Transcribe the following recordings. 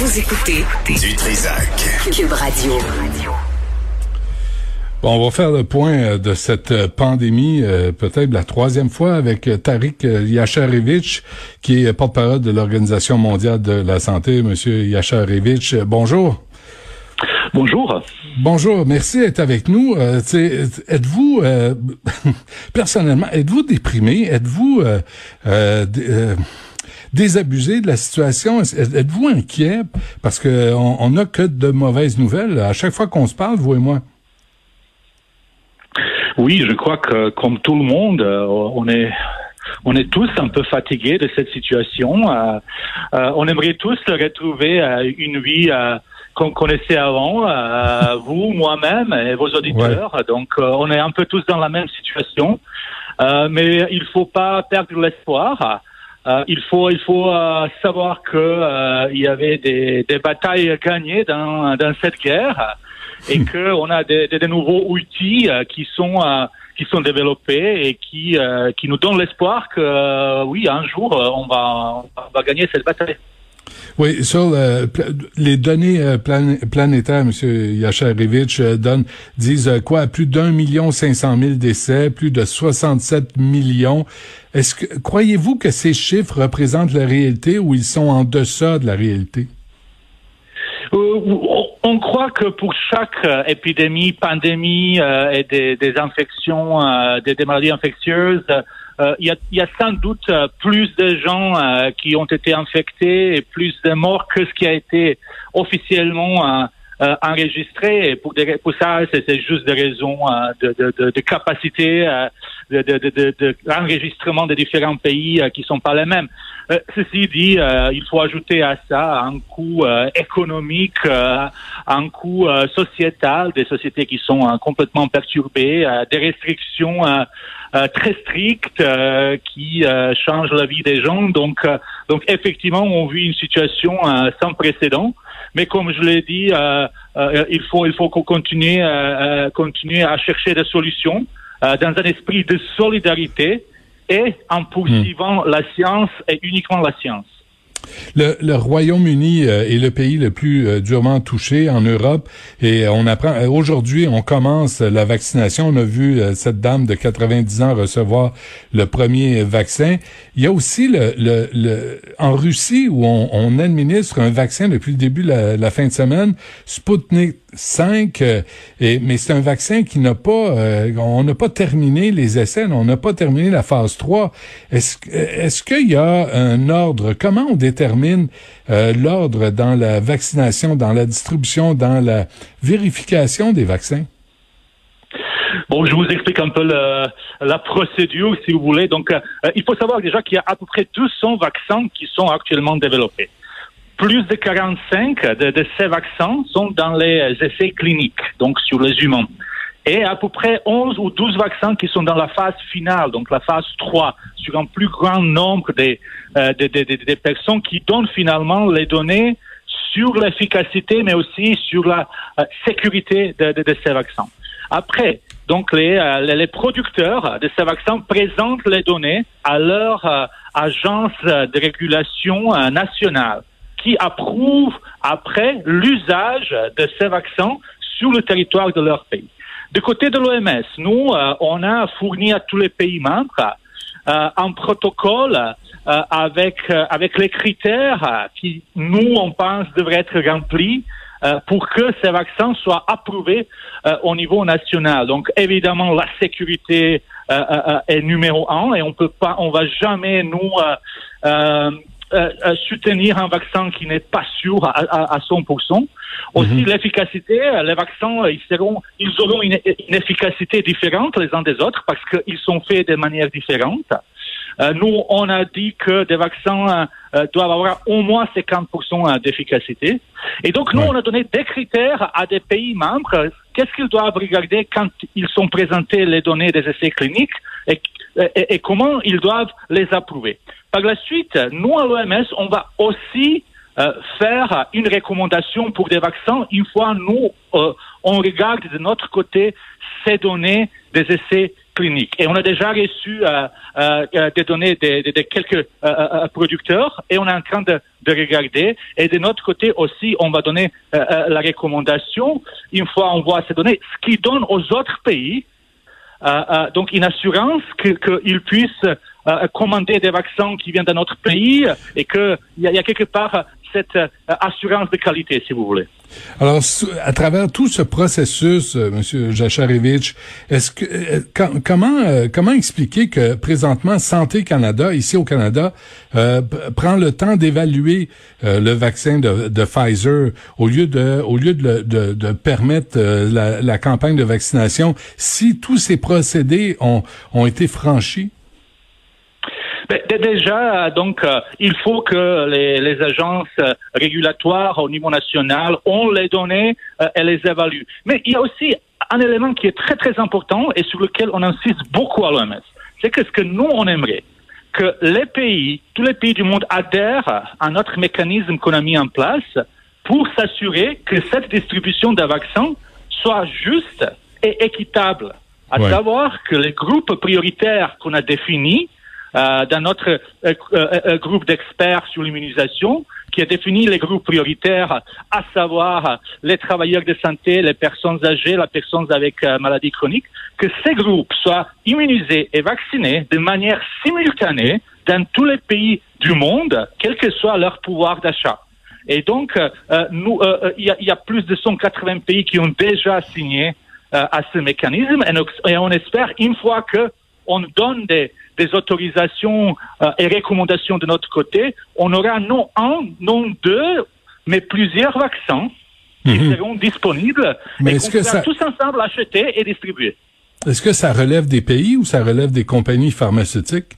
Vous écoutez Du Trisac. Cube Radio. Bon, on va faire le point euh, de cette euh, pandémie, euh, peut-être la troisième fois, avec Tariq Yacharevich, qui est porte-parole de l'Organisation mondiale de la santé. Monsieur Yacharevich, bonjour. Bonjour. Bonjour, merci d'être avec nous. êtes-vous, personnellement, êtes-vous déprimé? Êtes-vous désabusé de la situation? Êtes-vous inquiet? Parce qu'on on n'a que de mauvaises nouvelles à chaque fois qu'on se parle, vous et moi. Oui, je crois que comme tout le monde, euh, on est on est tous un peu fatigués de cette situation. Euh, euh, on aimerait tous retrouver une vie qu'on connaissait avant, vous, moi-même et vos auditeurs. Donc, on est un peu tous dans la même situation. mais il faut pas perdre l'espoir. Il faut, il faut savoir que il y avait des, des batailles gagnées dans, dans cette guerre et hmm. qu'on a des, des, nouveaux outils euh, qui sont euh, qui sont développés et qui euh, qui nous donnent l'espoir que oui un jour on va on va gagner cette bataille. Oui, sur les données planétaires, M. Yacharevich, donnent, disent quoi? Plus d'un million cinq cent mille décès, plus de 67 millions. Est-ce que croyez-vous que ces chiffres représentent la réalité ou ils sont en deçà de la réalité? on croit que pour chaque euh, épidémie, pandémie euh, et des, infections, euh, des, maladies infectieuses, il y, a, y, a, sans doute plus de gens qui ont été infectés et plus de morts que ce qui a été officiellement enregistré. Et pour, des, pour ça, c'est juste des raisons de, de, de, de, capacité de, de, de, des différents pays qui sont pas les mêmes. Euh, ceci dit, euh, il faut ajouter à ça un coût euh, économique, un coût sociétal, des sociétés qui sont complètement perturbées, des restrictions très strictes qui changent la vie des gens. Donc, donc effectivement, on vit une situation sans précédent. Mais comme je l'ai dit, il faut il faut continuer continuer à chercher des solutions dans un esprit de solidarité et en poursuivant la science et uniquement la science. Le, le Royaume-Uni euh, est le pays le plus euh, durement touché en Europe et on apprend euh, aujourd'hui on commence la vaccination. On a vu cette dame de 90 ans recevoir le premier vaccin. Il y a aussi le, le, en Russie où on, on, administre un vaccin depuis le début de la, la fin de semaine, Sputnik 5, et, mais c'est un vaccin qui n'a pas, on n'a pas terminé les essais, on n'a pas terminé la phase 3. Est-ce est-ce qu'il y a un ordre? Comment on détermine euh, l'ordre dans la vaccination, dans la distribution, dans la vérification des vaccins? Bon, je vous explique un peu la procédure, si vous voulez. Donc, euh, il faut savoir déjà qu'il y a à peu près 200 vaccins qui sont actuellement développés. Plus de 45 de, de ces vaccins sont dans les essais cliniques, donc sur les humains et à peu près 11 ou 12 vaccins qui sont dans la phase finale, donc la phase 3, sur un plus grand nombre des, euh, personnes qui donnent finalement les données sur l'efficacité, mais aussi sur la euh, sécurité de, de, de, ces vaccins. Après, donc les, euh, les producteurs de ces vaccins présentent les données à leur euh, agence de régulation nationale qui approuve après l'usage de ces vaccins sur le territoire de leur pays. Du côté de l'OMS, nous, euh, on a fourni à tous les pays membres euh, un protocole euh, avec avec les critères qui nous on pense devraient être remplis pour que ces vaccins soient approuvés au niveau national. Donc évidemment la sécurité est numéro un et on peut pas, on va jamais nous euh, euh, soutenir un vaccin qui n'est pas sûr à, à, à 100%. Aussi, mhm. l'efficacité, euh, les vaccins, ils, seront, ils auront une, une, efficacité différente les uns des autres parce qu'ils sont faits de manière différente. Euh, nous, on a dit que des vaccins euh, doivent avoir au moins 50% d'efficacité. Et donc, nous, on a donné des critères à des pays membres. Qu'est-ce qu'ils doivent regarder quand ils sont présentés les données des essais cliniques et, et, et comment ils doivent les approuver. Par la suite, nous, à l'OMS, on va aussi euh, faire une recommandation pour des vaccins une fois nous euh, on regarde de notre côté ces données des essais cliniques. Et on a déjà reçu euh, des données de quelques producteurs et on est en train de, de, regarder. Et de notre côté aussi on va donner la recommandation. Une fois on voit ces données ce qui donne aux autres pays donc une assurance qu'ils que puissent commander des vaccins qui viennent de notre pays et qu'il y, y, a quelque part cette euh, assurance de qualité, si vous voulez. Alors, à travers tout ce processus, euh, Monsieur est-ce que euh, comment euh, comment expliquer que présentement Santé Canada, ici au Canada, prend le temps d'évaluer le vaccin de, Pfizer au lieu de au lieu de permettre la, la, campagne de vaccination, si tous ces procédés ont ont été franchis? Déjà, donc, euh, il faut que les, les, agences euh, régulatoires au niveau national ont les données euh, et les évaluent. Mais il y a aussi un élément qui est très très important et sur lequel on insiste beaucoup à l'OMS. C'est que ce que nous on aimerait, que les pays, tous les pays du monde adhèrent à notre mécanisme qu'on a mis en place pour s'assurer que cette distribution de vaccins soit juste et équitable. À savoir que les groupes prioritaires qu'on a définis euh, dans notre euh, euh, groupe d'experts sur l'immunisation qui a défini les groupes prioritaires, à savoir les travailleurs de santé, les personnes âgées, les personnes avec maladies chroniques, que ces groupes soient immunisés et vaccinés de manière simultanée dans tous les pays du monde, quel que soit leur pouvoir d'achat. Et donc, nous, il y, y, a plus de 180 pays qui ont déjà signé à ce mécanisme, et on espère une fois que on donne des, des autorisations euh, et recommandations de notre côté, on aura non un, non deux, mais plusieurs vaccins qui mhm. seront disponibles mais et qu'on pourra tous ensemble acheter et distribuer. Est-ce que ça relève des pays ou ça relève des compagnies pharmaceutiques?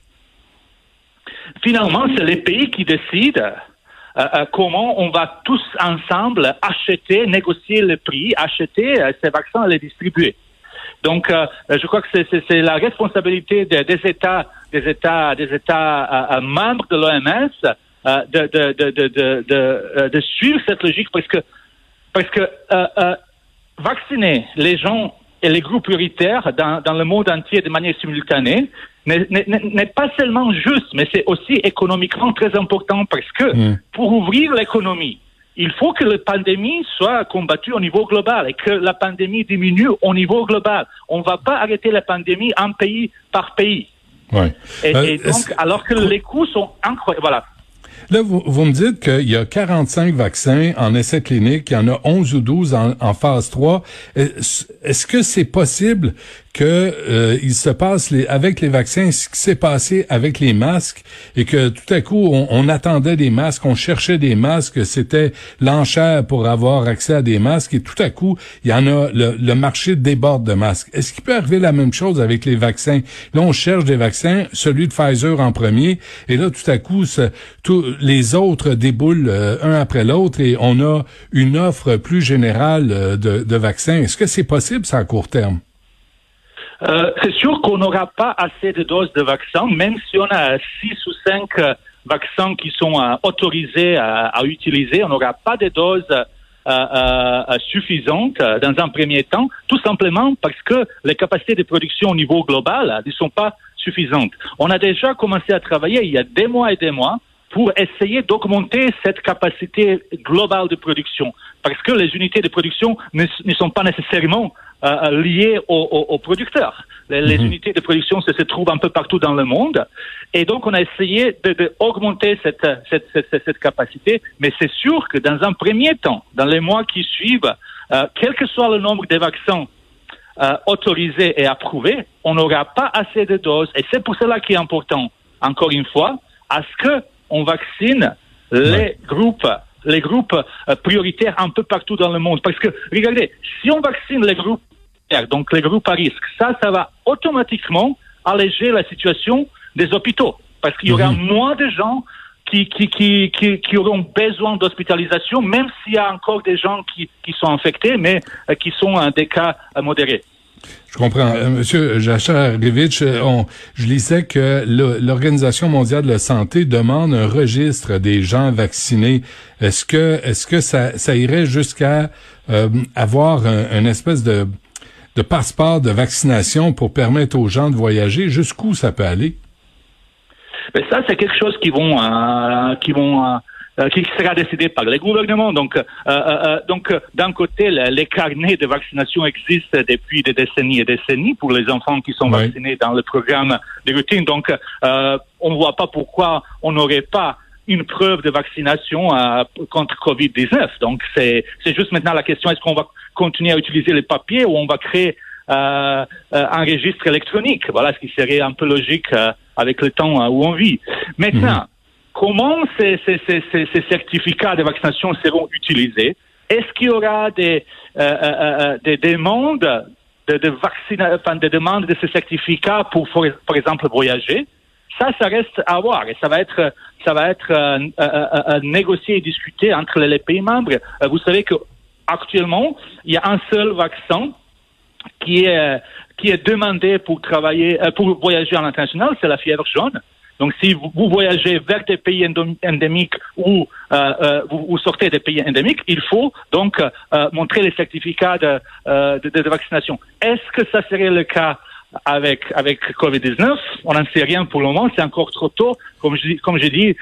Finalement, c'est les pays qui décident euh, euh, comment on va tous ensemble acheter, négocier le prix, acheter ces vaccins et les distribuer. Donc, euh, je crois que c'est la responsabilité des, des, États, des États, des États euh, euh membres de l'OMS euh, de, de, de, de, de, de, suivre cette logique parce que parce que vacciner les gens et les groupes prioritaires dans, dans le monde entier de manière simultanée n'est pas seulement juste, mais c'est aussi économiquement très important parce que mmh. pour ouvrir l'économie, il faut que la pandémie soit combattue au niveau global et que la pandémie diminue au niveau global. On ne va pas arrêter la pandémie un pays par pays. Ouais. Et, euh, donc, alors que les coûts sont incroyables. Voilà. Là, vous, vous, me dites qu'il y a 45 vaccins en essai clinique, il y en a 11 ou 12 en, en phase 3. Est-ce que c'est possible que euh, il se passe les, avec les vaccins ce qui s'est passé avec les masques et que tout à coup on, on attendait des masques, on cherchait des masques, c'était l'enchère pour avoir accès à des masques et tout à coup il y en a le, le marché déborde de masques. Est-ce qu'il peut arriver la même chose avec les vaccins? Là on cherche des vaccins, celui de Pfizer en premier et là tout à coup tous les autres déboulent euh, un après l'autre et on a une offre plus générale euh, de, de vaccins. Est-ce que c'est possible ça à court terme? Euh, c'est sûr qu'on n'aura pas assez de doses de vaccins, même si on a six ou cinq euh, vaccins qui sont euh, autorisés à, utiliser, on n'aura pas de doses suffisantes dans un premier temps, tout simplement parce que les capacités de production au niveau global ne sont pas suffisantes. On a déjà commencé à travailler il y a des mois et des mois pour essayer d'augmenter cette capacité globale de production, parce que les unités de production ne, ne sont pas nécessairement euh, euh, liées aux, producteurs. Les, mhm. unités de production se, se, trouvent un peu partout dans le monde. Et donc, on a essayé d'augmenter de, cette, cette, cette, cette, capacité. Mais c'est sûr que dans un premier temps, dans les mois qui suivent, euh, quel que soit le nombre de vaccins euh, autorisés et approuvés, on n'aura pas assez de doses. Et c'est pour cela qu'il est important, encore une fois, à ce que on vaccine les groupes les groupes prioritaires un peu partout dans le monde. Parce que, regardez, si on vaccine les groupes donc les groupes à risque. Ça, ça va automatiquement alléger la situation des hôpitaux. parce qu'il y aura Mhm. moins de gens qui, qui, qui, qui, qui auront besoin d'hospitalisation, même s'il y a encore des gens qui, qui sont infectés, mais euh, qui sont euh, des cas euh, modérés. Je comprends. Euh, Monsieur Jacharevitch, euh, on, je lisais que l'Organisation mondiale de la santé demande un registre des gens vaccinés. Est-ce que, est-ce que ça, ça irait jusqu'à euh, avoir un, une espèce de, de passeport de vaccination pour permettre aux gens de voyager? Jusqu'où ça peut aller? Mais ça, c'est quelque chose qui vont, euh, qui vont, euh, euh, qui sera décidé par les gouvernements. Donc, euh, euh, euh, donc, euh, d'un côté, le- les carnets de vaccination existent depuis des décennies et décennies pour les enfants qui sont Oui. vaccinés dans le programme de routine. Donc, euh, on ne voit pas pourquoi on n'aurait pas une preuve de vaccination euh, contre Covid-19. Donc, c'est c'est juste maintenant la question, est-ce qu'on va continuer à utiliser les papiers ou on va créer euh, euh, un registre électronique? Voilà ce qui serait un peu logique euh, avec le temps où on vit. Maintenant, comment ces, ces, ces, ces, certificats de vaccination seront utilisés? Est-ce qu'il y aura des, euh, euh, euh, des demandes de, de, vaccina- enfin, des demandes de ces certificats pour, par exemple, voyager? Ça, ça reste à voir et ça va être, ça va être euh, euh, euh, euh, négocié et discuté entre les pays membres. Euh, vous savez que actuellement, il y a un seul vaccin qui est euh, qui est demandé pour travailler, euh, pour voyager à l'international, c'est la fièvre jaune. Donc, si vous, voyagez vers des pays endémiques ou euh, euh, vous, vous sortez des pays endémiques, il faut donc euh, montrer les certificats de, de, de vaccination. Est-ce que ça serait le cas avec avec Covid-19 On n'en sait rien pour le moment. C'est encore trop tôt. Comme je comme j'ai dit,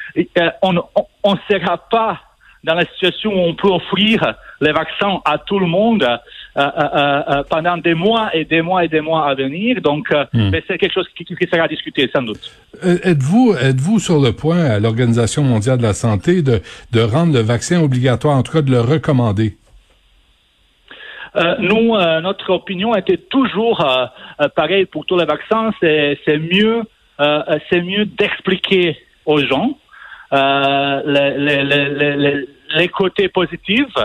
on on, on sera pas dans la situation où on peut offrir les vaccins à tout le monde euh, euh, euh, pendant des mois et des mois et des mois à venir. Donc, Hmm. c'est quelque chose qui, qui sera discuté sans doute. Êtes-vous êtes-vous sur le point à l'Organisation mondiale de la santé de, de rendre le vaccin obligatoire, en tout cas de le recommander? Euh, nous, euh, notre opinion était toujours euh, euh, pareil pour tous les vaccins. C'est mieux, c'est mieux d'expliquer aux gens les, les, les, les, les- les côtés positifs,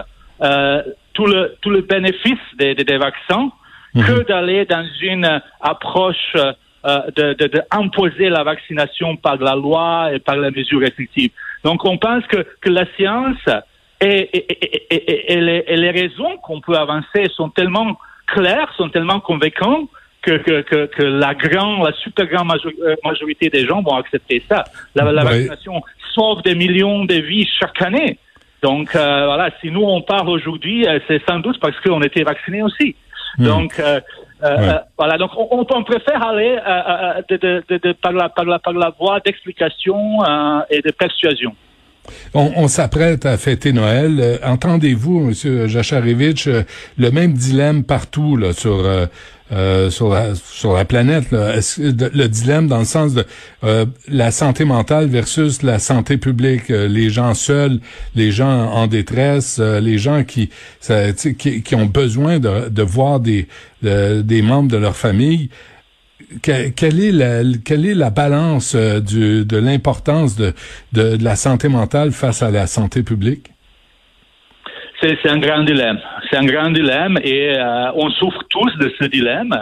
tout le tout le bénéfice des, des, des vaccins, que d'aller dans une approche euh, de, de, de imposer la vaccination par la loi et par les mesures restrictives. Donc, on pense que, que la science et, et, et, et, les, et les raisons qu'on peut avancer sont tellement claires, sont tellement convaincantes que, que, que, que la grande, la super grande euh, majorité des gens vont accepter ça. La, la Ouais. vaccination sauve des millions de vies chaque année. Donc euh, voilà, si nous on parle aujourd'hui, euh, c'est sans doute parce qu'on était vaccinés aussi. Donc euh, euh, Ouais. euh, voilà, donc on, on préfère aller euh, euh, de, de, de, de- par la par la par la voie d'explication euh, et de persuasion. On, s'apprête à fêter Noël. Euh, Entendez-vous, Monsieur Jacharevitch, euh, le même dilemme partout là, sur euh, sur la planète. Le dilemme dans le sens de la santé mentale versus la santé publique, les gens seuls, les gens en détresse, les gens qui, qui ont besoin de, de voir des de- des membres de leur famille. Que- quelle est la quelle est la balance euh, du, de l'importance de, de de la santé mentale face à la santé publique? C'est un grand dilemme. C'est un grand dilemme et euh, on souffre tous de ce dilemme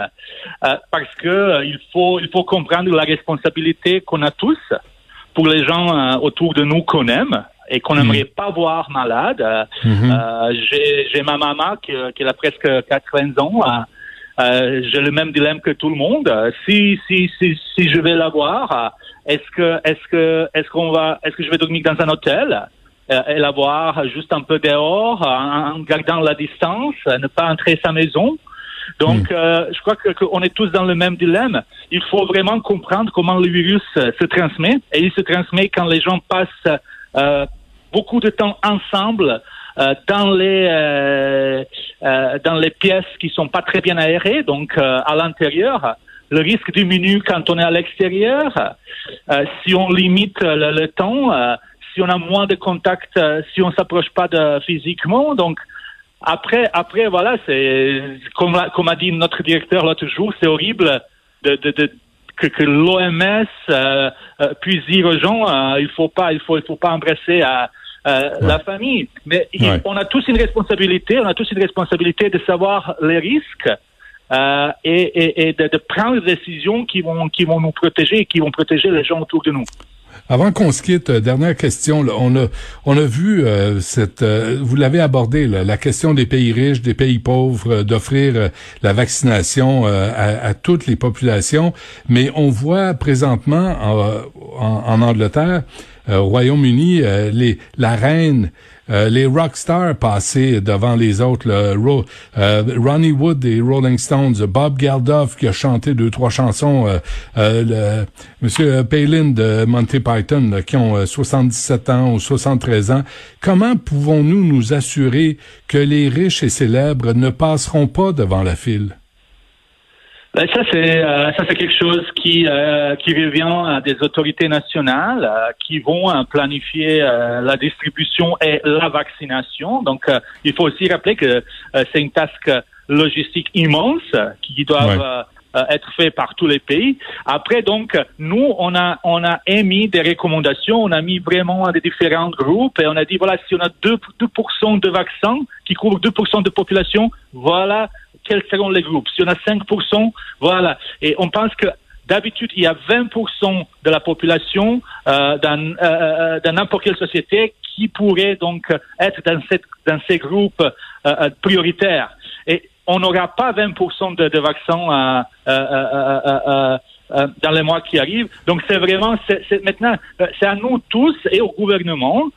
euh, parce que il faut il faut comprendre la responsabilité qu'on a tous pour les gens autour de nous qu'on aime et qu'on n'aimerait pas voir malade. Euh, J'ai j'ai ma maman qui, qui a presque 80 ans. Euh, J'ai le même dilemme que tout le monde. Euh, Si si si si je vais la voir, euh, est-ce que est-ce que est-ce qu'on va est-ce que je vais dormir dans un hôtel euh, et la voir juste un peu dehors en, en gardant la distance, ne pas entrer sa maison? Donc, euh, je crois que qu'on est tous dans le même dilemme. Il faut vraiment comprendre comment le virus se transmet. Et il se transmet quand les gens passent euh, beaucoup de temps ensemble euh, dans les euh, euh, dans les pièces qui sont pas très bien aérées, donc euh, à l'intérieur. Le risque diminue quand on est à l'extérieur. Euh, si on limite le, temps, si on a moins de contacts, si on s'approche pas de physiquement, donc après, après voilà, c'est comme, a dit notre directeur là toujours, c'est horrible que, l'OMS puisse dire aux gens, il faut pas, il faut, il faut pas embrasser euh, euh, la famille. Mais Ouais. on a tous une responsabilité, on a tous une responsabilité de savoir les risques euh, et, et, et de, de, prendre des décisions qui vont, qui vont nous protéger et qui vont protéger les gens autour de nous. Avant qu'on se quitte, euh, dernière question. Là, on a on a vu euh, cette euh, vous l'avez abordé là, la question des pays riches, des pays pauvres, d'offrir la vaccination à, à, toutes les populations, mais on voit présentement en, en, en Angleterre, au Royaume-Uni, les la reine euh, les rockstars passaient devant les autres. Euh, Ronnie Wood des Rolling Stones, Bob Geldof qui a chanté deux trois chansons, euh, le, Monsieur Palin de Monty Python qui ont 77 ans ou 73 ans. Comment pouvons-nous nous assurer que les riches et célèbres ne passeront pas devant la file? Ben, ça c'est euh, ça c'est quelque chose qui euh, qui revient à des autorités nationales euh, qui vont planifier la distribution et la vaccination. Donc il faut aussi rappeler que c'est une tâche logistique immense qui doit être fait par tous les pays. Après, donc, nous, on a, on a émis des recommandations, on a mis vraiment des différents groupes et on a dit, voilà, si on a 2%, 2 de vaccins qui couvrent 2% de population, voilà quels seront les groupes. Si on a 5%, voilà. Et on pense que D'habitude, il y a 20% de la population euh, dans, euh, euh, n'importe quelle société qui pourrait donc être dans, cette, dans ces groupes euh, euh prioritaires. Et on n'aura pas 20% de, de vaccins euh, dans les mois qui arrivent. Donc c'est vraiment, c'est, maintenant, c'est à nous tous et au gouvernement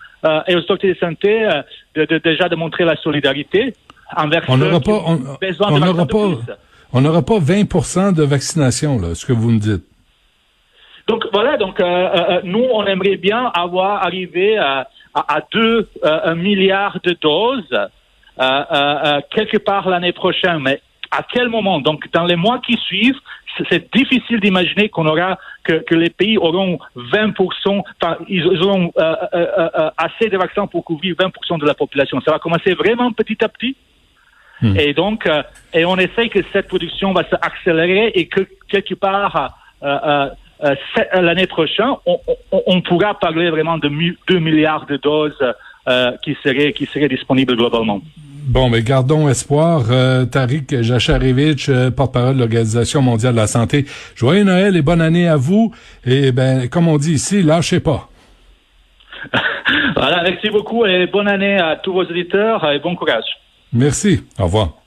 et aux autorités de santé de, de, déjà de montrer la solidarité on n'aura pas, on, n'aura pas, on n'aura pas 20 de vaccination, là, ce que vous me dites. Donc voilà, donc euh, euh, euh, nous on aimerait bien avoir arrivé à, à, 2 milliards de doses quelque part l'année prochaine, mais à quel moment? Donc dans les mois qui suivent, c'est difficile d'imaginer qu'on aura que, que, les pays auront 20 enfin ils auront assez de vaccins pour couvrir 20% de la population. Ça va commencer vraiment petit à petit? Hmm. Et donc, euh, et on essaie que cette production va s'accélérer et que quelque part euh, euh, l'année prochaine, on, on, on, pourra parler vraiment de 2 milliards de doses qui seraient qui seraient disponibles globalement. Bon, mais gardons espoir. Tariq Jacharevich, porte-parole de l'Organisation mondiale de la santé. Joyeux Noël et bonne année à vous. Et ben, comme on dit ici, lâchez pas. voilà, merci beaucoup et bonne année à tous vos auditeurs et bon courage. Merci. Au revoir.